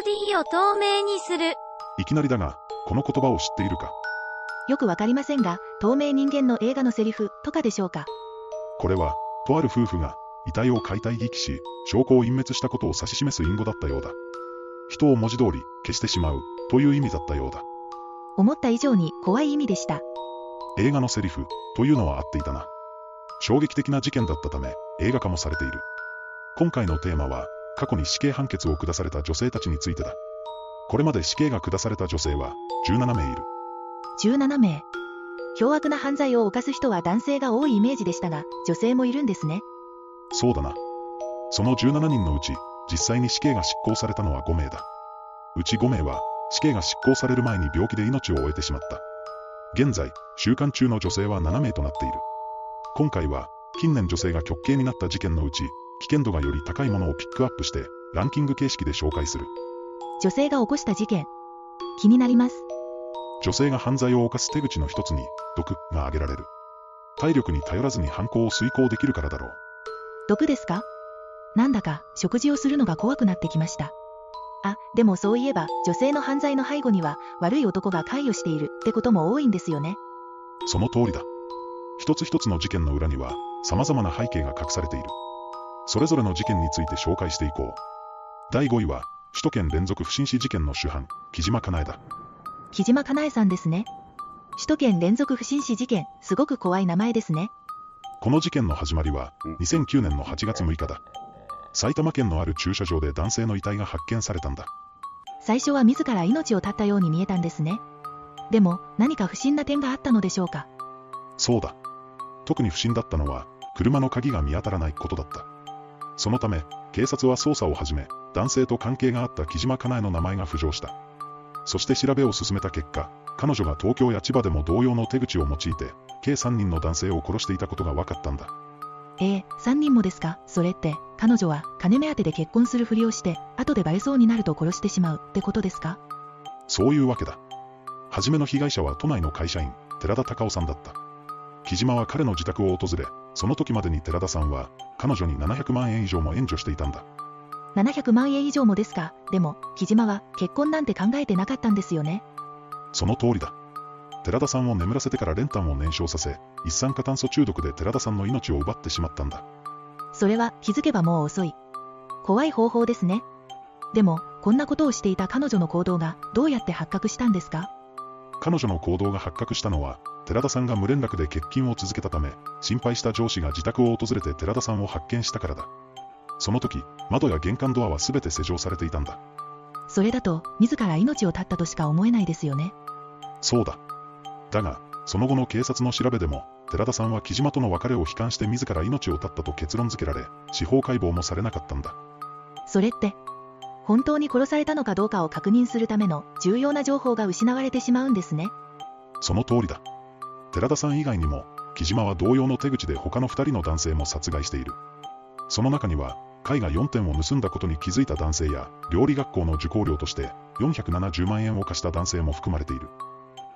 ボディを透明にする。いきなりだが、この言葉を知っているか？よくわかりませんが、透明人間の映画のセリフとかでしょうか？これは、とある夫婦が、遺体を解体遺棄し、証拠を隠滅したことを指し示す隠語だったようだ。人を文字通り消してしまう、という意味だったようだ。思った以上に怖い意味でした。映画のセリフ、というのは合っていたな。衝撃的な事件だったため、映画化もされている。今回のテーマは、過去に死刑判決を下された女性たちについてだ。これまで死刑が下された女性は、17名いる。17名。凶悪な犯罪を犯す人は男性が多いイメージでしたが、女性もいるんですね。そうだな。その17人のうち、実際に死刑が執行されたのは5名だ。うち5名は、死刑が執行される前に病気で命を終えてしまった。現在、収監中の女性は7名となっている。今回は、近年女性が極刑になった事件のうち、危険度がより高いものをピックアップして、ランキング形式で紹介する。女性が起こした事件。気になります。女性が犯罪を犯す手口の一つに、毒が挙げられる。体力に頼らずに犯行を遂行できるからだろう。毒ですか？なんだか、食事をするのが怖くなってきました。あ、でもそういえば、女性の犯罪の背後には、悪い男が関与しているってことも多いんですよね。その通りだ。一つ一つの事件の裏には、様々な背景が隠されている。それぞれの事件について紹介していこう。第5位は、首都圏連続不審死事件の主犯、木島かなえだ。木島かなえさんですね。首都圏連続不審死事件、すごく怖い名前ですね。この事件の始まりは、2009年の8月6日だ。埼玉県のある駐車場で男性の遺体が発見されたんだ。最初は自ら命を絶ったように見えたんですね。でも、何か不審な点があったのでしょうか？そうだ。特に不審だったのは、車の鍵が見当たらないことだった。そのため、警察は捜査を始め、男性と関係があった木島かなえの名前が浮上した。そして調べを進めた結果、彼女が東京や千葉でも同様の手口を用いて、計3人の男性を殺していたことが分かったんだ。ええ3人もですか？それって、彼女は金目当てで結婚するふりをして、後でバレそうになると殺してしまうってことですか？そういうわけだ。初めの被害者は都内の会社員、寺田隆夫さんだった。木島は彼の自宅を訪れ、その時までに寺田さんは、彼女に700万円以上も援助していたんだ。700万円以上もですか？でも、木島は結婚なんて考えてなかったんですよね。その通りだ。寺田さんを眠らせてから練炭を燃焼させ、一酸化炭素中毒で寺田さんの命を奪ってしまったんだ。それは気づけばもう遅い。怖い方法ですね。でも、こんなことをしていた彼女の行動がどうやって発覚したんですか？彼女の行動が発覚したのは、寺田さんが無連絡で欠勤を続けたため、心配した上司が自宅を訪れて寺田さんを発見したからだ。その時、窓や玄関ドアは全て施錠されていたんだ。それだと、自ら命を絶ったとしか思えないですよね。そうだ。だが、その後の警察の調べでも、寺田さんは木島との別れを悲観して自ら命を絶ったと結論付けられ、司法解剖もされなかったんだ。それって、本当に殺されたのかどうかを確認するための重要な情報が失われてしまうんですね。その通りだ。寺田さん以外にも、木島は同様の手口で他の2人の男性も殺害している。その中には、絵画4点を盗んだことに気づいた男性や、料理学校の受講料として、470万円を貸した男性も含まれている。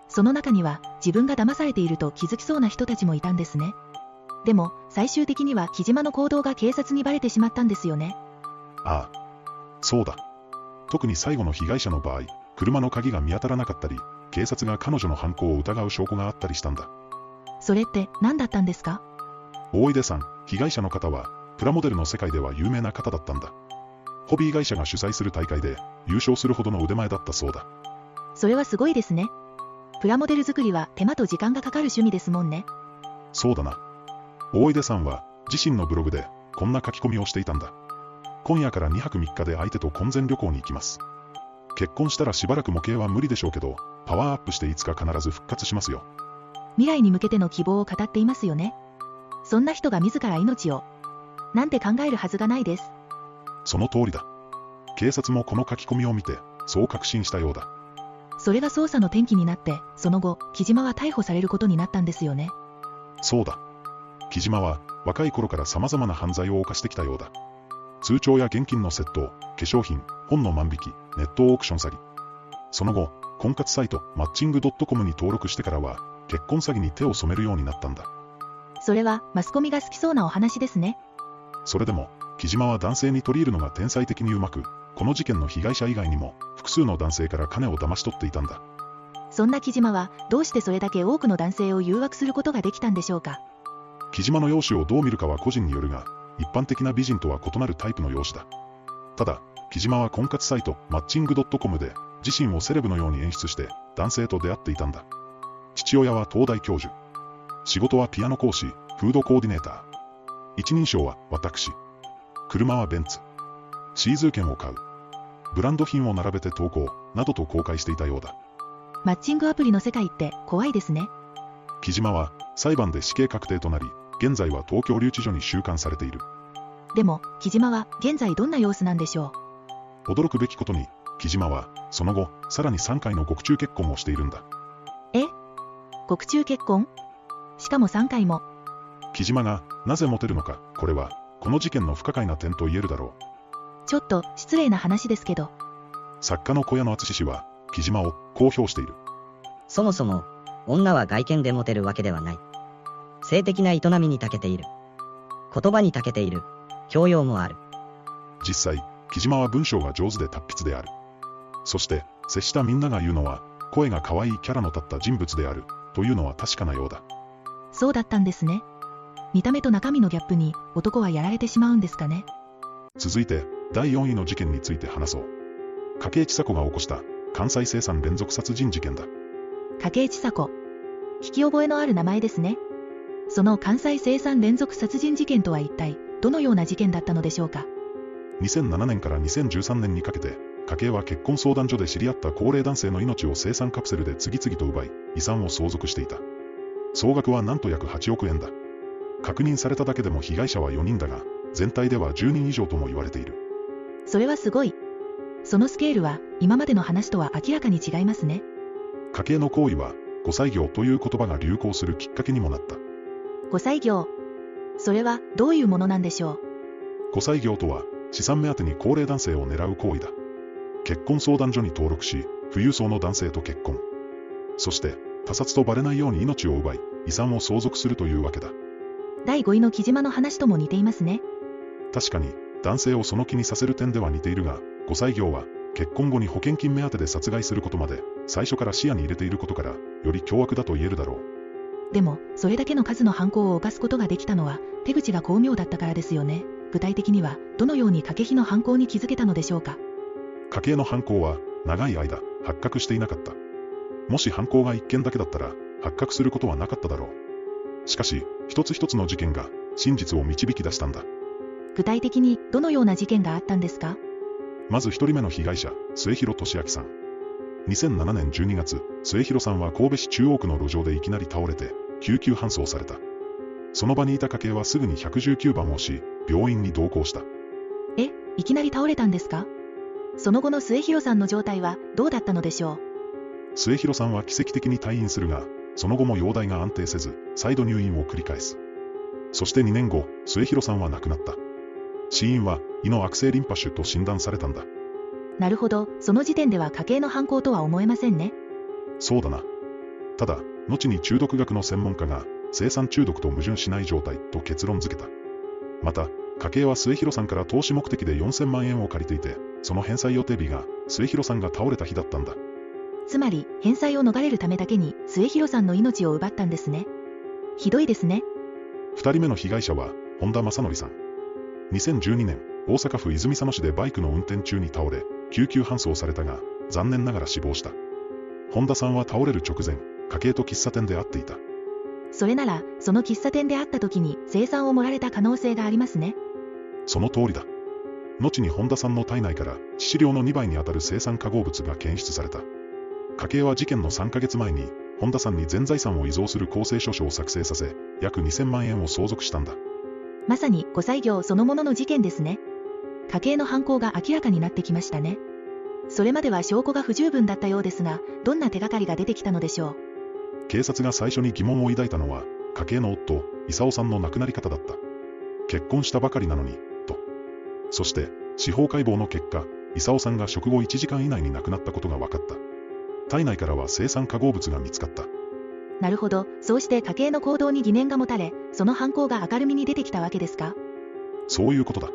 その中には、自分が騙されていると気づきそうな人たちもいたんですね。でも、最終的には木島の行動が警察にバレてしまったんですよね。ああ。そうだ。特に最後の被害者の場合、車の鍵が見当たらなかったり、警察が彼女の犯行を疑う証拠があったりしたんだ。それって何だったんですか？大出さん、被害者の方は、プラモデルの世界では有名な方だったんだ。ホビー会社が主催する大会で優勝するほどの腕前だったそうだ。それはすごいですね。プラモデル作りは手間と時間がかかる趣味ですもんね。そうだな。大出さんは自身のブログでこんな書き込みをしていたんだ。今夜から2泊3日で相手と婚前旅行に行きます。結婚したらしばらく模型は無理でしょうけど、パワーアップしていつか必ず復活しますよ。未来に向けての希望を語っていますよね。そんな人が自ら命を。なんて考えるはずがないです。その通りだ。警察もこの書き込みを見て、そう確信したようだ。それが捜査の転機になって、その後、木島は逮捕されることになったんですよね。そうだ。木島は若い頃から様々な犯罪を犯してきたようだ。通帳や現金の窃盗、化粧品、本の万引き、ネットオークション詐欺。その後、婚活サイト、マッチング .com に登録してからは、結婚詐欺に手を染めるようになったんだ。それは、マスコミが好きそうなお話ですね。それでも、木島は男性に取り入るのが天才的にうまく、この事件の被害者以外にも、複数の男性から金を騙し取っていたんだ。そんな木島は、どうしてそれだけ多くの男性を誘惑することができたんでしょうか？木島の容姿をどう見るかは個人によるが、一般的な美人とは異なるタイプの容姿だ。ただ、木島は婚活サイト、マッチング .com で、自身をセレブのように演出して、男性と出会っていたんだ。父親は東大教授。仕事はピアノ講師、フードコーディネーター。一人称は私。車はベンツ。シーズー券を買う。ブランド品を並べて投稿、などと公開していたようだ。マッチングアプリの世界って怖いですね。木島は裁判で死刑確定となり、現在は東京留置所に収監されている。でも、木島は現在どんな様子なんでしょう？驚くべきことに、木島はその後、さらに3回の獄中結婚をしているんだ。え？獄中結婚？しかも3回も。木島がなぜモテるのか、これはこの事件の不可解な点と言えるだろう。ちょっと失礼な話ですけど。作家の小屋野敦氏は、木島を公表している。そもそも、女は外見でモテるわけではない。性的な営みに長けている。言葉に長けている。教養もある。実際、木島は文章が上手で達筆である。そして、接したみんなが言うのは、声が可愛いキャラの立った人物である、というのは確かなようだ。そうだったんですね。見た目と中身のギャップに男はやられてしまうんですかね。続いて、第4位の事件について話そう。筧千佐子が起こした関西生産連続殺人事件だ。筧千佐子。聞き覚えのある名前ですね。その関西生産連続殺人事件とは一体、どのような事件だったのでしょうか？2007年から2013年にかけて、家計は結婚相談所で知り合った高齢男性の命を生産カプセルで次々と奪い、遺産を相続していた。総額はなんと約8億円だ。確認されただけでも被害者は4人だが、全体では10人以上とも言われている。それはすごい。そのスケールは、今までの話とは明らかに違いますね。家計の行為は、5歳業という言葉が流行するきっかけにもなった。5歳業。それは、どういうものなんでしょう？5歳業とは、資産目当てに高齢男性を狙う行為だ。結婚相談所に登録し、富裕層の男性と結婚。そして、他殺とバレないように命を奪い、遺産を相続するというわけだ。第5位の木島の話とも似ていますね。確かに、男性をその気にさせる点では似ているが、5歳業は、結婚後に保険金目当てで殺害することまで、最初から視野に入れていることから、より凶悪だと言えるだろう。でも、それだけの数の犯行を犯すことができたのは、手口が巧妙だったからですよね。具体的には、どのように掛比の犯行に気づけたのでしょうか。家計の犯行は、長い間、発覚していなかった。もし犯行が一件だけだったら、発覚することはなかっただろう。しかし、一つ一つの事件が、真実を導き出したんだ。具体的に、どのような事件があったんですか？まず一人目の被害者、末広俊明さん。2007年12月、末広さんは神戸市中央区の路上でいきなり倒れて、救急搬送された。その場にいた家計はすぐに119番を押し、病院に同行した。え、いきなり倒れたんですか？その後の末広さんの状態はどうだったのでしょう？末広さんは奇跡的に退院するが、その後も容体が安定せず、再度入院を繰り返す。そして2年後、末広さんは亡くなった。死因は胃の悪性リンパ腫と診断されたんだ。なるほど、その時点では家計の犯行とは思えませんね。そうだな。ただ、後に中毒学の専門家が、生産中毒と矛盾しない状態と結論付けた。また、家計は末広さんから投資目的で4000万円を借りていて、その返済予定日が末広さんが倒れた日だったんだ。つまり、返済を逃れるためだけに末広さんの命を奪ったんですね。ひどいですね。二人目の被害者は、本田正則さん。2012年、大阪府泉佐野市でバイクの運転中に倒れ、救急搬送されたが、残念ながら死亡した。本田さんは倒れる直前、家計と喫茶店で会っていた。それなら、その喫茶店で会った時に生産を盛られた可能性がありますね。その通りだ。後に本田さんの体内から致死量の2倍にあたる生産化合物が検出された。家計は事件の3ヶ月前に、本田さんに全財産を遺贈する公正書書を作成させ、約2000万円を相続したんだ。まさに、5歳業そのものの事件ですね。家計の犯行が明らかになってきましたね。それまでは証拠が不十分だったようですが、どんな手がかりが出てきたのでしょう。警察が最初に疑問を抱いたのは、家計の夫、勲さんの亡くなり方だった。結婚したばかりなのに、と。そして、司法解剖の結果、勲さんが食後1時間以内に亡くなったことが分かった。体内からは生産化合物が見つかった。なるほど、そうして家計の行動に疑念が持たれ、その犯行が明るみに出てきたわけですか？そういうことだ。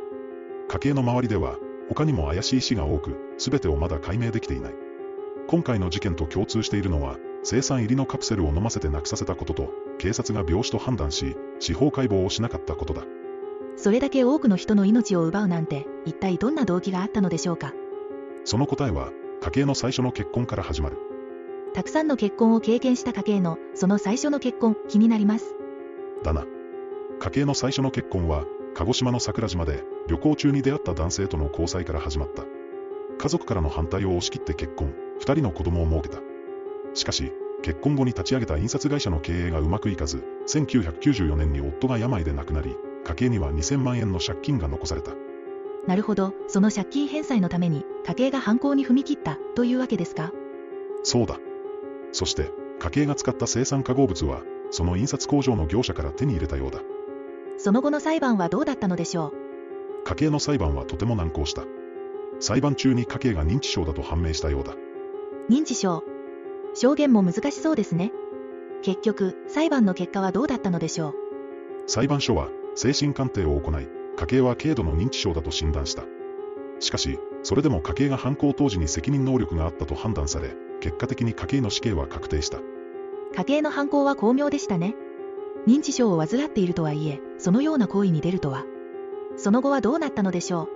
家計の周りでは、他にも怪しい死が多く、全てをまだ解明できていない。今回の事件と共通しているのは、生産入りのカプセルを飲ませてなくさせたことと、警察が病死と判断し、司法解剖をしなかったことだ。それだけ多くの人の命を奪うなんて、一体どんな動機があったのでしょうか？その答えは、家計の最初の結婚から始まる。たくさんの結婚を経験した家計の、その最初の結婚、気になります。だな。家計の最初の結婚は、鹿児島の桜島で旅行中に出会った男性との交際から始まった。家族からの反対を押し切って結婚、二人の子供を設けた。しかし、結婚後に立ち上げた印刷会社の経営がうまくいかず、1994年に夫が病で亡くなり、家計には2000万円の借金が残された。なるほど、その借金返済のために、家計が犯行に踏み切った、というわけですか？そうだ。そして、家計が使った生産化合物は、その印刷工場の業者から手に入れたようだ。その後の裁判はどうだったのでしょう？家計の裁判はとても難航した。裁判中に家計が認知症だと判明したようだ。認知症。証言も難しそうですね。結局、裁判の結果はどうだったのでしょう？裁判所は精神鑑定を行い、家計は軽度の認知症だと診断した。しかし、それでも家計が犯行当時に責任能力があったと判断され、結果的に家計の死刑は確定した。家計の犯行は巧妙でしたね。認知症を患っているとはいえ、そのような行為に出るとは。その後はどうなったのでしょう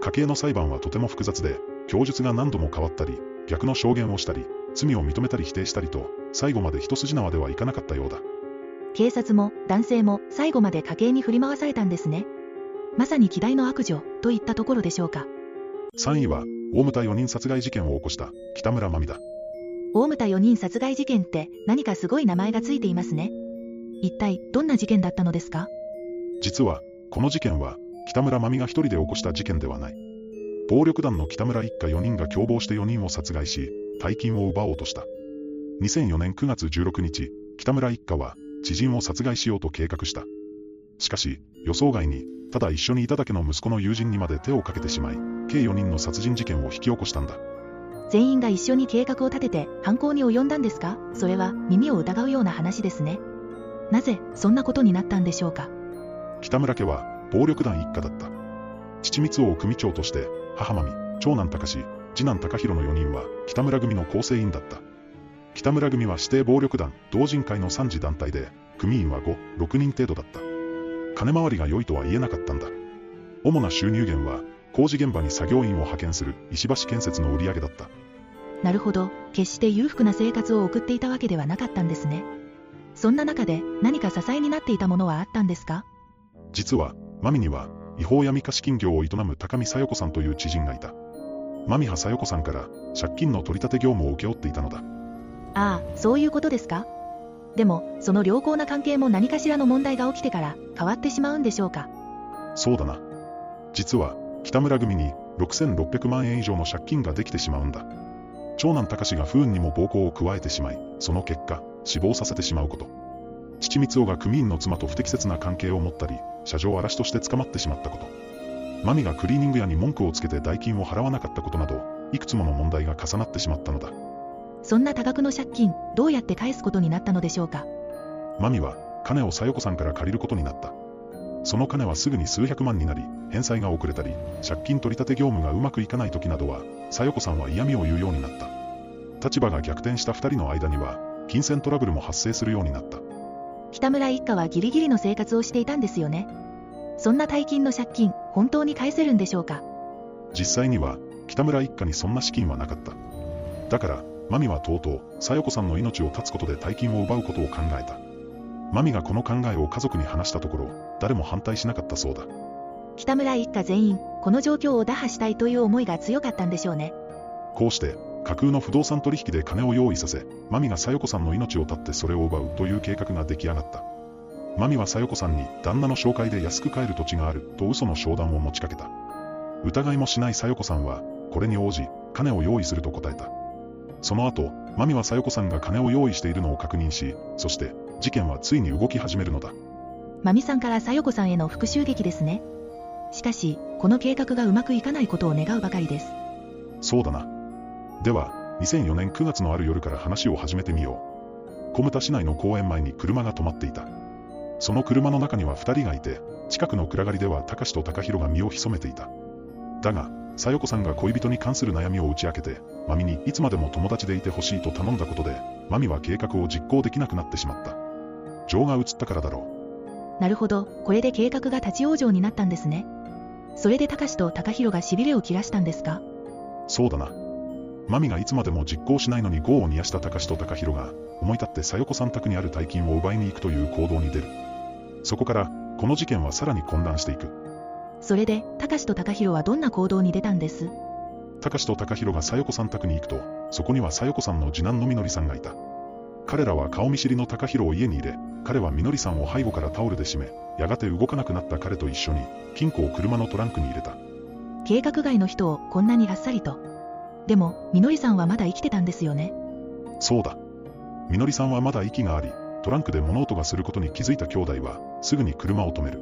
家計の裁判はとても複雑で、供述が何度も変わったり、逆の証言をしたり、罪を認めたり否定したりと、最後まで一筋縄ではいかなかったようだ。警察も男性も最後まで家計に振り回されたんですね。まさに希代の悪女といったところでしょうか。3位は、大牟田4人殺害事件を起こした北村真美だ。大牟田4人殺害事件って何かすごい名前がついていますね。一体どんな事件だったのですか？実は、この事件は、北村真美が一人で起こした事件ではない。暴力団の北村一家4人が共謀して4人を殺害し、大金を奪おうとした。2004年9月16日、北村一家は、知人を殺害しようと計画した。しかし、予想外に、ただ一緒にいただけの息子の友人にまで手をかけてしまい、計4人の殺人事件を引き起こしたんだ。全員が一緒に計画を立てて犯行に及んだんですか？それは耳を疑うような話ですね。なぜそんなことになったんでしょうか？北村家は、暴力団一家だった。父光王組長として、母真美、長男隆史、次男隆弘の4人は、北村組の構成員だった。北村組は指定暴力団、同人会の3次団体で、組員は5、6人程度だった。金回りが良いとは言えなかったんだ。主な収入源は、工事現場に作業員を派遣する石橋建設の売り上げだった。なるほど、決して裕福な生活を送っていたわけではなかったんですね。そんな中で何か支えになっていたものはあったんですか？実は、マミには、違法闇貸金業を営む高見小夜子さんという知人がいた。マミハ小夜子さんから借金の取り立て業務を請け負っていたのだ。ああ、そういうことですか？でも、その良好な関係も何かしらの問題が起きてから変わってしまうんでしょうか？そうだな。実は、北村組に6600万円以上の借金ができてしまうんだ。長男隆が不運にも暴行を加えてしまい、その結果、死亡させてしまうこと。父光雄が組員の妻と不適切な関係を持ったり、車上荒らしとして捕まってしまったこと。マミがクリーニング屋に文句をつけて代金を払わなかったことなど、いくつもの問題が重なってしまったのだ。そんな多額の借金、どうやって返すことになったのでしょうか？マミは、金を小夜子さんから借りることになった。その金はすぐに数百万になり、返済が遅れたり、借金取り立て業務がうまくいかない時などは、小夜子さんは嫌味を言うようになった。立場が逆転した二人の間には、金銭トラブルも発生するようになった。北村一家はギリギリの生活をしていたんですよね。そんな大金の借金、本当に返せるんでしょうか？実際には、北村一家にそんな資金はなかった。だから、マミはとうとう、小夜子さんの命を絶つことで大金を奪うことを考えた。マミがこの考えを家族に話したところ、誰も反対しなかったそうだ。北村一家全員、この状況を打破したいという思いが強かったんでしょうね。こうして、架空の不動産取引で金を用意させ、マミが小夜子さんの命を絶ってそれを奪うという計画が出来上がった。マミは小夜子さんに旦那の紹介で安く買える土地があると嘘の商談を持ちかけた。疑いもしない小夜子さんは、これに応じ、金を用意すると答えた。その後、マミは小夜子さんが金を用意しているのを確認し、そして、事件はついに動き始めるのだ。マミさんから小夜子さんへの復讐劇ですね。しかし、この計画がうまくいかないことを願うばかりです。そうだな。では、2004年9月のある夜から話を始めてみよう。小牟田市内の公園前に車が止まっていた。その車の中には2人がいて、近くの暗がりでは高志と高弘が身を潜めていた。だが、さよこさんが恋人に関する悩みを打ち明けて、マミにいつまでも友達でいてほしいと頼んだことで、マミは計画を実行できなくなってしまった。情が移ったからだろなるほど、これで計画が立ち往生になったんですね。それで高志と高弘が痺れを切らしたんですか？う。そうだな。マミがいつまでも実行しないのに業を煮やした高志と高弘が、思い立ってさよこさん宅にある大金を奪いに行くという行動に出る。そこから、この事件はさらに混乱していく。それで、高志と高弘はどんな行動に出たんです？高志と高弘がさよこさん宅に行くと、そこにはさよこさんの次男のみのりさんがいた。彼らは顔見知りの高弘を家に入れ、彼はみのりさんを背後からタオルで締め、やがて動かなくなった彼と一緒に、金庫を車のトランクに入れた。計画外の人をこんなにあっさりと。でも、みのりさんはまだ生きてたんですよね？そうだ。みのりさんはまだ息があり、トランクで物音がすることに気づいた兄弟は、すぐに車を止める。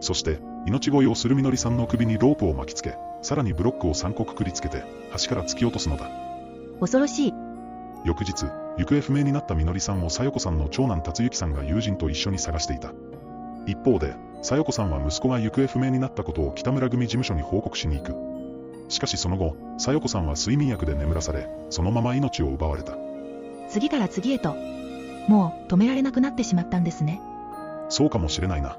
そして、命乞いをするみのりさんの首にロープを巻きつけ、さらにブロックを3個くくりつけて、橋から突き落とすのだ。恐ろしい。翌日、行方不明になったみのりさんをさよこさんの長男達之さんが友人と一緒に探していた。一方で、さよこさんは息子が行方不明になったことを北村組事務所に報告しに行く。しかしその後、さよこさんは睡眠薬で眠らされ、そのまま命を奪われた。次から次へと。もう、止められなくなってしまったんですね。そうかもしれないな。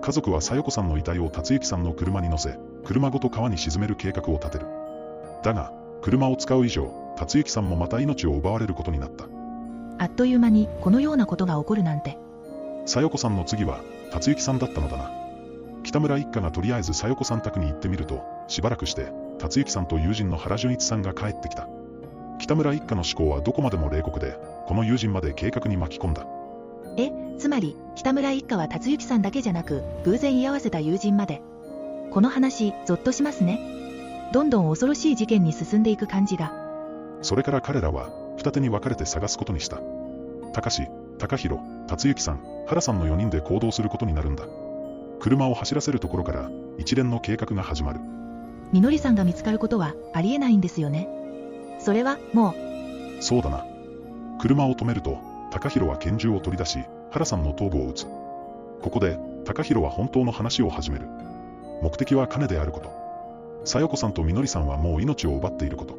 家族はさよこさんの遺体を達之さんの車に乗せ、車ごと川に沈める計画を立てる。だが、車を使う以上、達之さんもまた命を奪われることになった。あっという間に、このようなことが起こるなんて。さよこさんの次は、達之さんだったのだな。北村一家がとりあえずさよこさん宅に行ってみると、しばらくして、達之さんと友人の原純一さんが帰ってきた。北村一家の思考はどこまでも冷酷で、この友人まで計画に巻き込んだ。え、つまり、北村一家は達之さんだけじゃなく、偶然居合わせた友人まで。この話、ゾッとしますね。どんどん恐ろしい事件に進んでいく感じが。それから彼らは、二手に分かれて探すことにした。高志、高弘、達之さん、原さんの4人で行動することになるんだ。車を走らせるところから、一連の計画が始まる。みのりさんが見つかることは、ありえないんですよね。それは、もう、そうだな。車を止めると、高弘は拳銃を取り出し、原さんの頭部を撃つ。ここで、高弘は本当の話を始める。目的は金であること。さよこさんとみのりさんはもう命を奪っていること。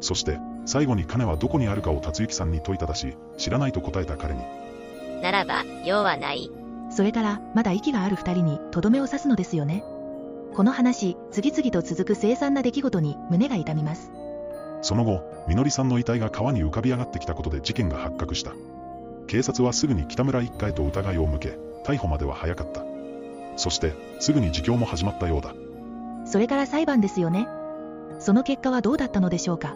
そして、最後に金はどこにあるかを達之さんに問いただし、知らないと答えた彼に、ならば、用はない。それから、まだ息がある二人に、とどめを刺すのですよね。この話、次々と続く凄惨な出来事に、胸が痛みます。その後、みのりさんの遺体が川に浮かび上がってきたことで事件が発覚した。警察はすぐに北村一家へと疑いを向け、逮捕までは早かった。そして、すぐに自供も始まったようだ。それから裁判ですよね。その結果はどうだったのでしょうか。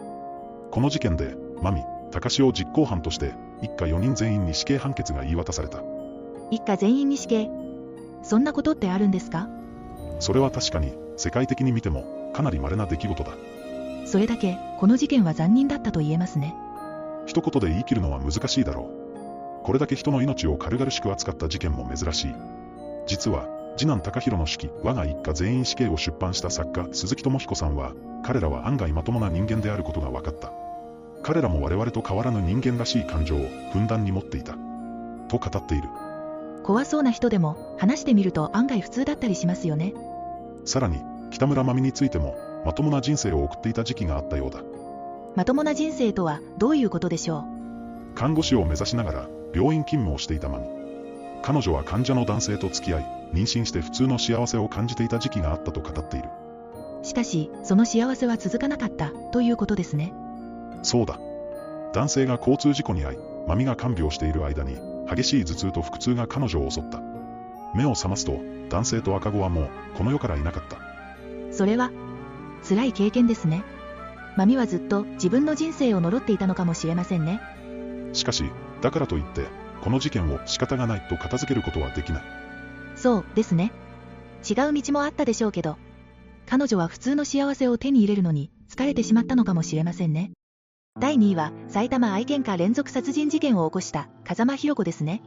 この事件で、マミ、高志を実行犯として、一家4人全員に死刑判決が言い渡された。一家全員に死刑。そんなことってあるんですかそれは確かに、世界的に見ても、かなり稀な出来事だ。それだけ、この事件は残忍だったと言えますね。一言で言い切るのは難しいだろう。これだけ人の命を軽々しく扱った事件も珍しい。実は、次男高弘の手記、我が一家全員死刑を出版した作家、鈴木智彦さんは、彼らは案外まともな人間であることが分かった。彼らも我々と変わらぬ人間らしい感情をふんだんに持っていた。と語っている。怖そうな人でも、話してみると案外普通だったりしますよね。さらに、北村真美についても、まともな人生を送っていた時期があったようだ。まともな人生とは、どういうことでしょ看護師を目指しながら、病院勤務をしていた真美。彼女は患者の男性と付き合い、妊娠して普通の幸せを感じていた時期があったと語っている。う。しかし、その幸せは続かなかった、ということですね。そうだ。男性が交通事故に遭い、マミが看病している間に、激しい頭痛と腹痛が彼女を襲った。目を覚ますと、男性と赤子はもう、この世からいなかった。それは、辛い経験ですね。マミはずっと自分の人生を呪っていたのかもしれませんね。しかし、だからといって、この事件を仕方がないと片付けることはできない。そうですね。違う道もあったでしょうけど、彼女は普通の幸せを手に入れるのに疲れてしまったのかもしれませんね。第2位は埼玉愛犬家連続殺人事件を起こした風間博子ですね。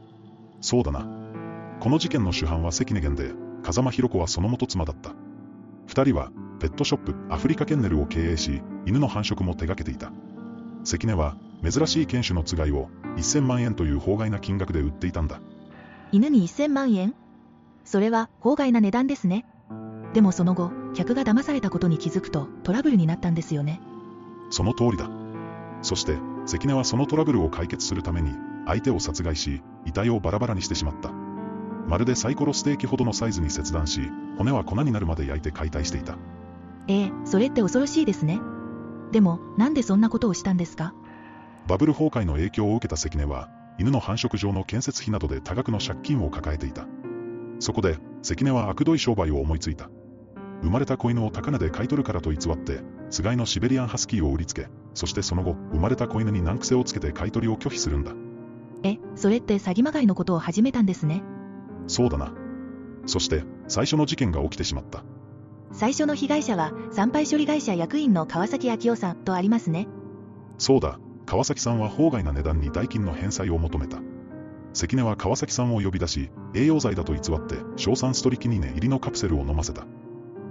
そうだな。この事件の主犯は関根源で、風間博子はその元妻だった。二人は、ペットショップ、アフリカケンネルを経営し、犬の繁殖も手掛けていた。関根は、珍しい犬種のつがいを、1000万円という法外な金額で売っていたんだ。犬に1000万円？それは法外な値段ですね。でもその後、客が騙されたことに気づくとトラブルになったんですよね。その通りだ。そして、関根はそのトラブルを解決するために、相手を殺害し、遺体をバラバラにしてしまった。まるでサイコロステーキほどのサイズに切断し、骨は粉になるまで焼いて解体していた。ええそれって恐ろしいですね。でも、なんでそんなことをしたんですか？バブル崩壊の影響を受けた関根は、犬の繁殖場の建設費などで多額の借金を抱えていた。そこで、関根は悪どい商売を思いついた。生まれた子犬を高値で買い取るからと偽って、つがいのシベリアンハスキーを売りつけ、そしてその後、生まれた子犬に難癖をつけて買い取りを拒否するんだ。え、それって詐欺まがいのことを始めたんですね。そうだな。そして、最初の事件が起きてしまった。最初の被害者は、産廃処理会社役員の川崎昭夫さんとありますね。そうだ、川崎さんは法外な値段に代金の返済を求めた。関根は川崎さんを呼び出し、栄養剤だと偽って、硝酸ストリキニネ入りのカプセルを飲ませた。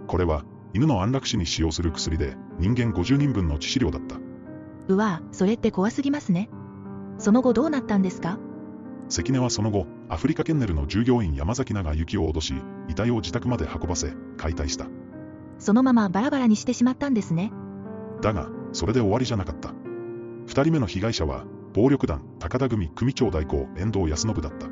これは、犬の安楽死に使用する薬で、人間50人分の致死量だった。うわぁ、それって怖すぎますね。その後どうなったんですか？関根はその後、アフリカケンネルの従業員山崎長幸を脅し、遺体を自宅まで運ばせ、解体した。そのままバラバラにしてしまったんですね。だが、それで終わりじゃなかった。二人目の被害者は、暴力団、高田組組長代行、遠藤康信だった。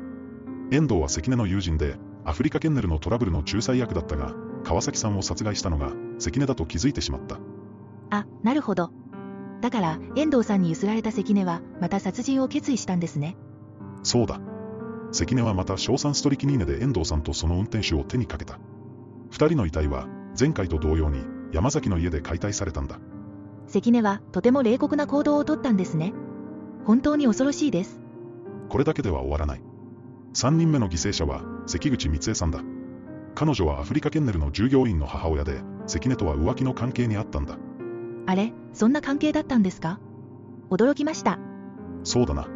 遠藤は関根の友人で、アフリカケンネルのトラブルの仲裁役だったが、川崎さんを殺害したのが、関根だと気づいてしまった。あ、なるほど。だから、遠藤さんにゆすられた関根は、また殺人を決意したんですね。そうだ。関根はまた硝酸ストリキニーネで遠藤さんとその運転手を手にかけた。二人の遺体は、前回と同様に、山崎の家で解体されたんだ。関根は、とても冷酷な行動をとったんですね。本当に恐ろしいです。これだけでは終わらない。三人目の犠牲者は、関口光恵さんだ。彼女はアフリカケンネルの従業員の母親で、関根とは浮気の関係にあったんだ。あれ、そんな関係だったんですか？驚きました。そうだな。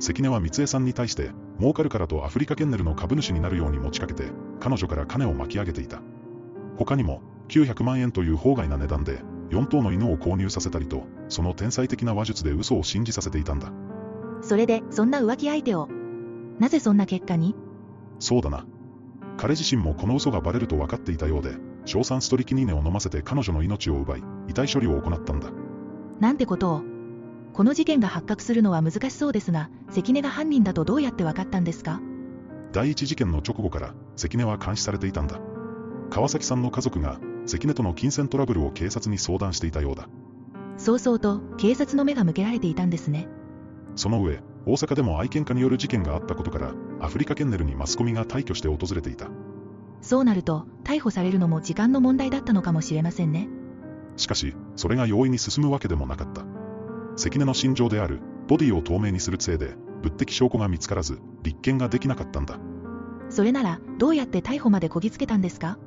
関根は光恵さんに対して、儲かるからとアフリカケンネルの株主になるように持ちかけて、彼女から金を巻き上げていた。他にも、900万円という法外な値段で、4頭の犬を購入させたりと、その天才的な話術で嘘を信じさせていたんだ。それで、そんな浮気相手を。なぜそんな結果に？そうだな。彼自身もこの嘘がバレると分かっていたようで、硝酸ストリキニーネを飲ませて彼女の命を奪い、遺体処理を行ったんだ。なんてことを？この事件が発覚するのは難しそうですが、関根が犯人だとどうやって分かったんですか？第一事件の直後から、関根は監視されていたんだ。川崎さんの家族が、関根との金銭トラブルを警察に相談していたようだ。そうそうと、警察の目が向けられていたんですね。その上、大阪でも愛犬家による事件があったことから、アフリカケンネルにマスコミが大挙して訪れていた。そうなると、逮捕されるのも時間の問題だったのかもしれませんね。しかし、それが容易に進むわけでもなかった。関根の心情である、ボディを透明にするせいで、物的証拠が見つからず、立件ができなかったんだ。それなら、どうやって逮捕までこぎつけたんですか？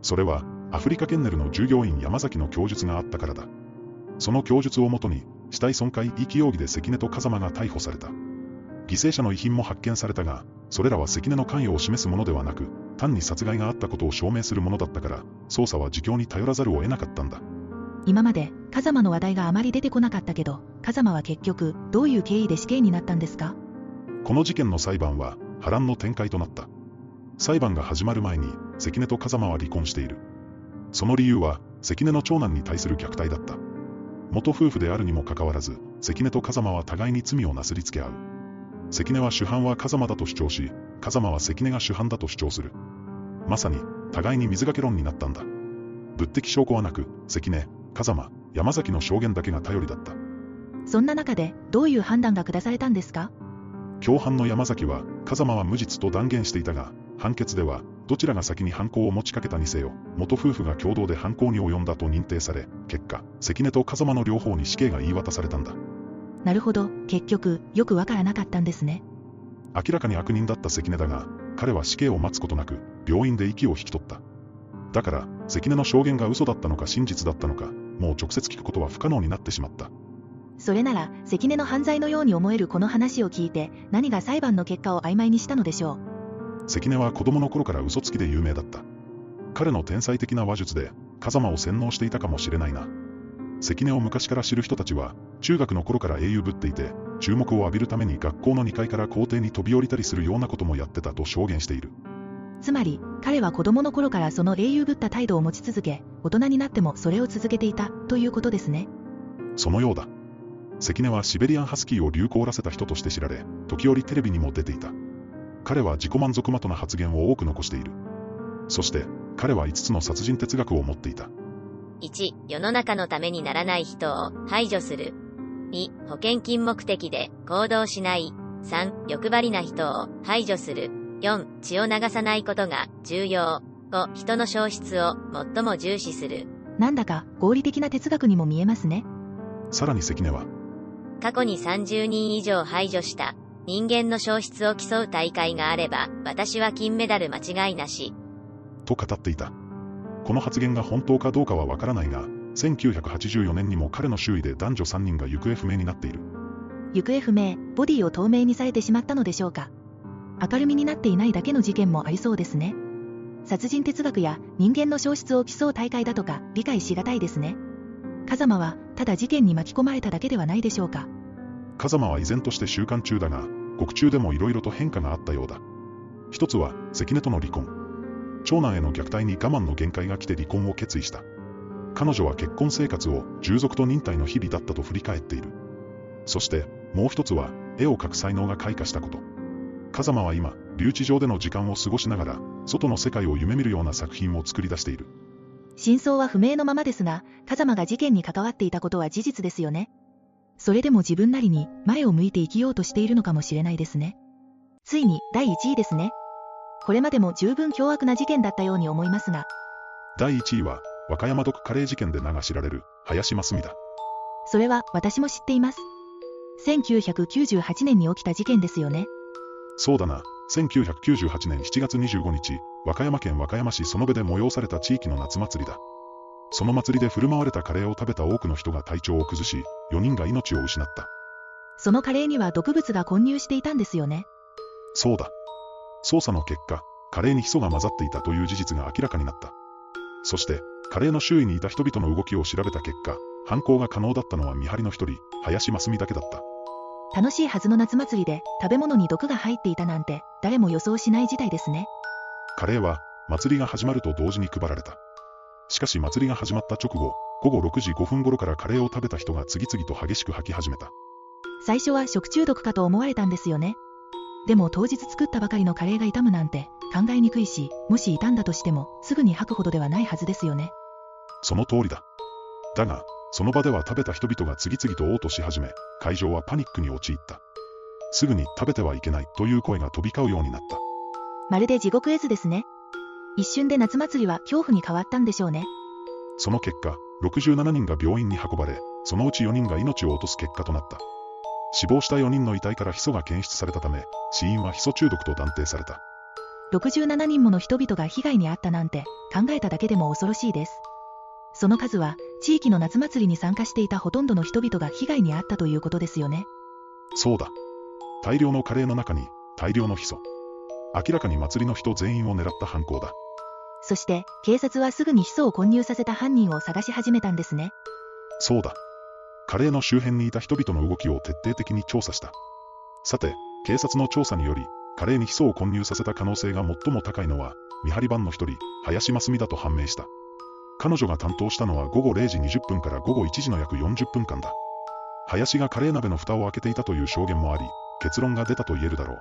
それは、アフリカケンネルの従業員山崎の供述があったからだ。その供述をもとに、死体損壊遺棄容疑で関根と風間が逮捕された。犠牲者の遺品も発見されたが、それらは関根の関与を示すものではなく、単に殺害があったことを証明するものだったから、捜査は自供に頼らざるを得なかったんだ。今まで、風間の話題があまり出てこなかったけど、風間は結局、どういう経緯で死刑になったんですか？この事件の裁判は、波乱の展開となった。裁判が始まる前に、関根と風間は離婚している。その理由は、関根の長男に対する虐待だった。元夫婦であるにもかかわらず、関根と風間は互いに罪をなすりつけ合う。関根は主犯は風間だと主張し、風間は関根が主犯だと主張する。まさに、互いに水掛け論になったんだ。物的証拠はなく、関根、風間、山崎の証言だけが頼りだった。そんな中で、どういう判断が下されたんですか？共犯の山崎は、風間は無実と断言していたが、判決では、どちらが先に犯行を持ちかけたにせよ、元夫婦が共同で犯行に及んだと認定され、結果、関根と風間の両方に死刑が言い渡されたんだ。なるほど、結局、よくわからなかったんですね。明らかに悪人だった関根だが、彼は死刑を待つことなく、病院で息を引き取った。だから、関根の証言が嘘だったのか真実だったのか、もう直接聞くことは不可能になってしまった。それなら、関根の犯罪のように思えるこの話を聞いて、何が裁判の結果を曖昧にしたのでしょう。関根は子供の頃から嘘つきで有名だった。彼の天才的な話術で、風間を洗脳していたかもしれないな。関根を昔から知る人たちは、中学の頃から英雄ぶっていて、注目を浴びるために学校の2階から校庭に飛び降りたりするようなこともやってたと証言している。つまり、彼は子供の頃からその英雄ぶった態度を持ち続け、大人になってもそれを続けていた、ということですね。そのようだ。関根はシベリアンハスキーを流行らせた人として知られ、時折テレビにも出ていた。彼は自己満足的な発言を多く残している。そして、彼は5つの殺人哲学を持っていた。1、世の中のためにならない人を排除する。2、保険金目的で行動しない。3、欲張りな人を排除する。4、血を流さないことが重要。5、人の消失を最も重視する。なんだか合理的な哲学にも見えますね。さらに関根は、過去に30人以上排除した人間の消失を競う大会があれば、私は金メダル間違いなし。と語っていた。この発言が本当かどうかはわからないが、1984年にも彼の周囲で男女3人が行方不明になっている。行方不明、ボディを透明にされてしまったのでしょうか。明るみになっていないだけの事件もありそうですね。殺人哲学や人間の消失を競う大会だとか理解しがたいですね。風間はただ事件に巻き込まれただけではないでしょうか。風間は依然として習慣中だが、獄中でも色々と変化があったようだ。一つは、関根との離婚。長男への虐待に我慢の限界が来て離婚を決意した。彼女は結婚生活を従属と忍耐の日々だったと振り返っている。そして、もう一つは、絵を描く才能が開花したこと。風間は今、留置場での時間を過ごしながら、外の世界を夢見るような作品を作り出している。真相は不明のままですが、風間が事件に関わっていたことは事実ですよね。それでも自分なりに前を向いて生きようとしているのかもしれないですね。ついに第1位ですね。これまでも十分凶悪な事件だったように思いますが、第1位は、和歌山毒カレー事件で名が知られる、林真澄だ。それは私も知っています。1998年に起きた事件ですよね。そうだな、1998年7月25日、和歌山県和歌山市園部で催された地域の夏祭りだ。その祭りで振る舞われたカレーを食べた多くの人が体調を崩し、4人が命を失った。そのカレーには毒物が混入していたんですよね。そうだ。捜査の結果、カレーにヒ素が混ざっていたという事実が明らかになった。そして、カレーの周囲にいた人々の動きを調べた結果、犯行が可能だったのは見張りの一人、林真澄だけだった。楽しいはずの夏祭りで食べ物に毒が入っていたなんて誰も予想しない事態ですね。カレーは、祭りが始まると同時に配られた。しかし祭りが始まった直後、午後6時5分頃からカレーを食べた人が次々と激しく吐き始めた。最初は食中毒かと思われたんですよね。でも当日作ったばかりのカレーが傷むなんて考えにくいし、もし傷んだとしてもすぐに吐くほどではないはずですよね。その通りだ。だが、その場では食べた人々が次々と嘔吐し始め、会場はパニックに陥った。すぐに食べてはいけないという声が飛び交うようになった。まるで地獄絵図ですね。一瞬で夏祭りは恐怖に変わったんでしょうね。その結果、67人が病院に運ばれ、そのうち4人が命を落とす結果となった。死亡した4人の遺体からヒ素が検出されたため、死因はヒ素中毒と断定された。67人もの人々が被害に遭ったなんて考えただけでも恐ろしいです。その数は地域の夏祭りに参加していたほとんどの人々が被害に遭ったということですよね。そうだ。大量のカレーの中に、大量のヒ素。明らかに祭りの人全員を狙った犯行だ。そして警察はすぐにヒ素を混入させた犯人を探し始めたんですね。そうだ。カレーの周辺にいた人々の動きを徹底的に調査した。さて、警察の調査により、カレーにヒ素を混入させた可能性が最も高いのは、見張り番の一人、林真澄だと判明した。彼女が担当したのは午後0時20分から午後1時の約40分間だ。林がカレー鍋の蓋を開けていたという証言もあり、結論が出たと言えるだろう。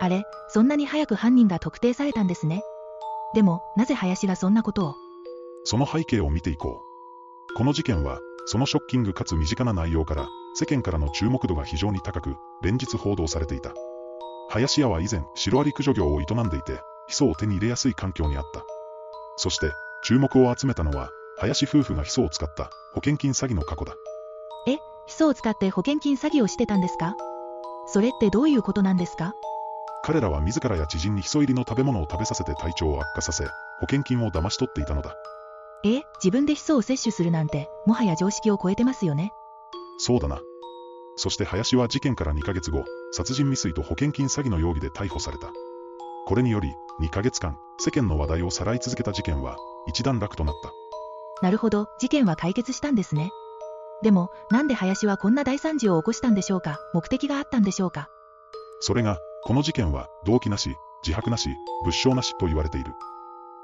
あれ、そんなに早く犯人が特定されたんですね。でも、なぜ林がそんなことを？その背景を見ていこう。この事件は、そのショッキングかつ身近な内容から、世間からの注目度が非常に高く、連日報道されていた。林家は以前、シロアリ駆除業を営んでいて、ヒ素を手に入れやすい環境にあった。そして、注目を集めたのは、林夫婦がヒ素を使った保険金詐欺の過去だ。ヒ素を使って保険金詐欺をしてたんですか？それってどういうことなんですか？彼らは自らや知人にヒ素入りの食べ物を食べさせて体調を悪化させ、保険金を騙し取っていたのだ。え、自分でヒ素を摂取するなんて、もはや常識を超えてますよね。そうだな。そして林は事件から2ヶ月後、殺人未遂と保険金詐欺の容疑で逮捕された。これにより、2ヶ月間、世間の話題をさらい続けた事件は、一段落となった。なるほど、事件は解決したんですね。でも、なんで林はこんな大惨事を起こしたんでしょうか？目的があったんでしょうか？それが、この事件は、動機なし、自白なし、物証なしと言われている。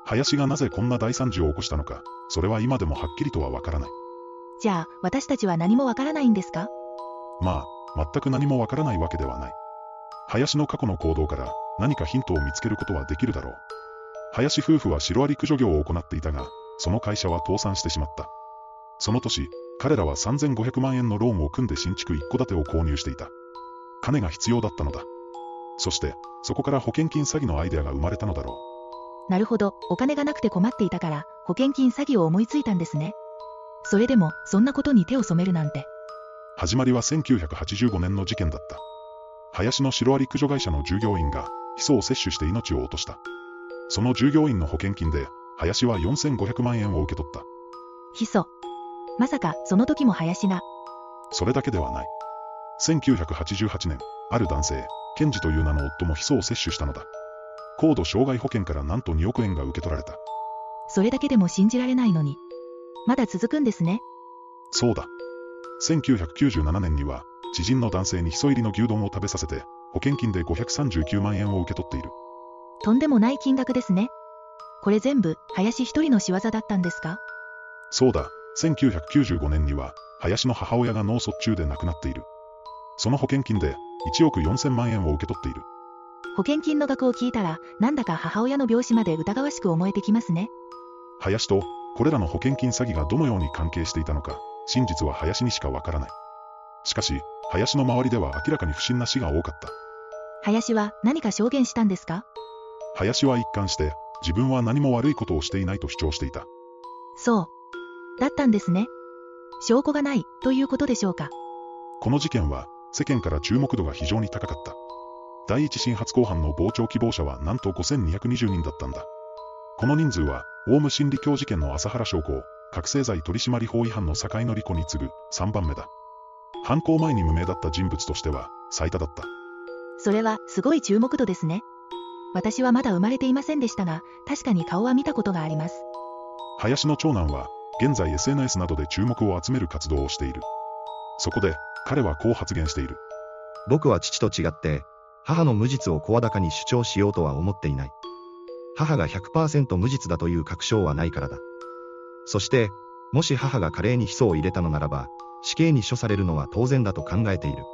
林がなぜこんな大惨事を起こしたのか、それは今でもはっきりとはわからない。じゃあ、私たちは何もわからないんですか？まあ、全く何もわからないわけではない。林の過去の行動から何かヒントを見つけることはできるだろう。林夫婦はシロアリ駆除業を行っていたが、その会社は倒産してしまった。その年、彼らは3500万円のローンを組んで新築一戸建てを購入していた。金が必要だったのだ。そして、そこから保険金詐欺のアイデアが生まれたのだろなるほど、お金がなくて困っていたから、保険金詐欺を思いついたんですね。それでも、そんなことに手を染めるなんて。う。始まりは1985年の事件だった。林のシロアリ駆除会社の従業員が、ヒ素を摂取して命を落とした。その従業員の保険金で、林は4500万円を受け取った。ヒ素。まさか、その時も林が。それだけではない。1988年、ある男性、ケンジという名の夫もヒ素を摂取したのだ。高度障害保険からなんと2億円が受け取られた。それだけでも信じられないのに。まだ続くんですね。そうだ。1997年には、知人の男性にヒ素入りの牛丼を食べさせて、保険金で539万円を受け取っている。とんでもない金額ですね。これ全部、林一人の仕業だったんですか？そうだ、1995年には、林の母親が脳卒中で亡くなっている。その保険金で、1億4000万円を受け取っている。保険金の額を聞いたら、なんだか母親の病死まで疑わしく思えてきますね。林と、これらの保険金詐欺がどのように関係していたのか、真実は林にしかわからない。しかし、林の周りでは明らかに不審な死が多かった。林は何か証言したんですか？林は一貫して、自分は何も悪いことをしていないと主張していた。そう。だったんですね。証拠がない、ということでしょうか。この事件は、世間から注目度が非常に高かった。第一新発公判の傍聴希望者はなんと5220人だったんだ。この人数は、オウム真理教事件の朝原将校、覚醒剤取締法違反の境のり子に次ぐ3番目だ。犯行前に無名だった人物としては、最多だった。それは、すごい注目度ですね。私はまだ生まれていませんでしたが、確かに顔は見たことがあります。林の長男は、現在 SNS などで注目を集める活動をしている。そこで、彼はこう発言している。僕は父と違って、母の無実を声高に主張しようとは思っていない。母が100%無実だという確証はないからだ。そして、もし母がカレーにヒ素を入れたのならば、死刑に処されるのは当然だと考えている。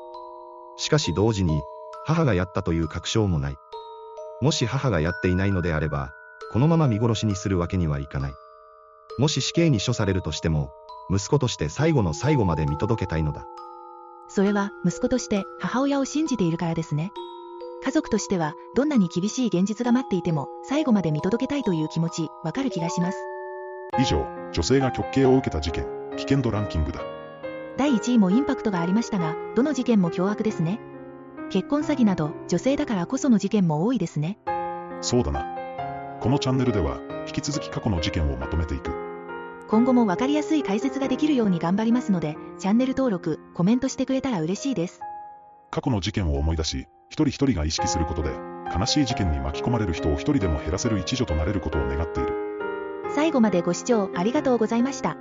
しかし同時に、母がやったという確証もない。もし母がやっていないのであれば、このまま見殺しにするわけにはいかない。もし死刑に処されるとしても、息子として最後の最後まで見届けたいのだ。それは、息子として母親を信じているからですね。家族としては、どんなに厳しい現実が待っていても、最後まで見届けたいという気持ち、わかる気がします。以上、女性が極刑を受けた事件、危険度ランキングだ。第1位もインパクトがありましたが、どの事件も凶悪ですね。結婚詐欺など、女性だからこその事件も多いですね。そうだな。このチャンネルでは、引き続き過去の事件をまとめていく。今後もわかりやすい解説ができるように頑張りますので、チャンネル登録、コメントしてくれたら嬉しいです。過去の事件を思い出し、一人一人が意識することで、悲しい事件に巻き込まれる人を一人でも減らせる一助となれることを願っている。最後までご視聴ありがとうございました。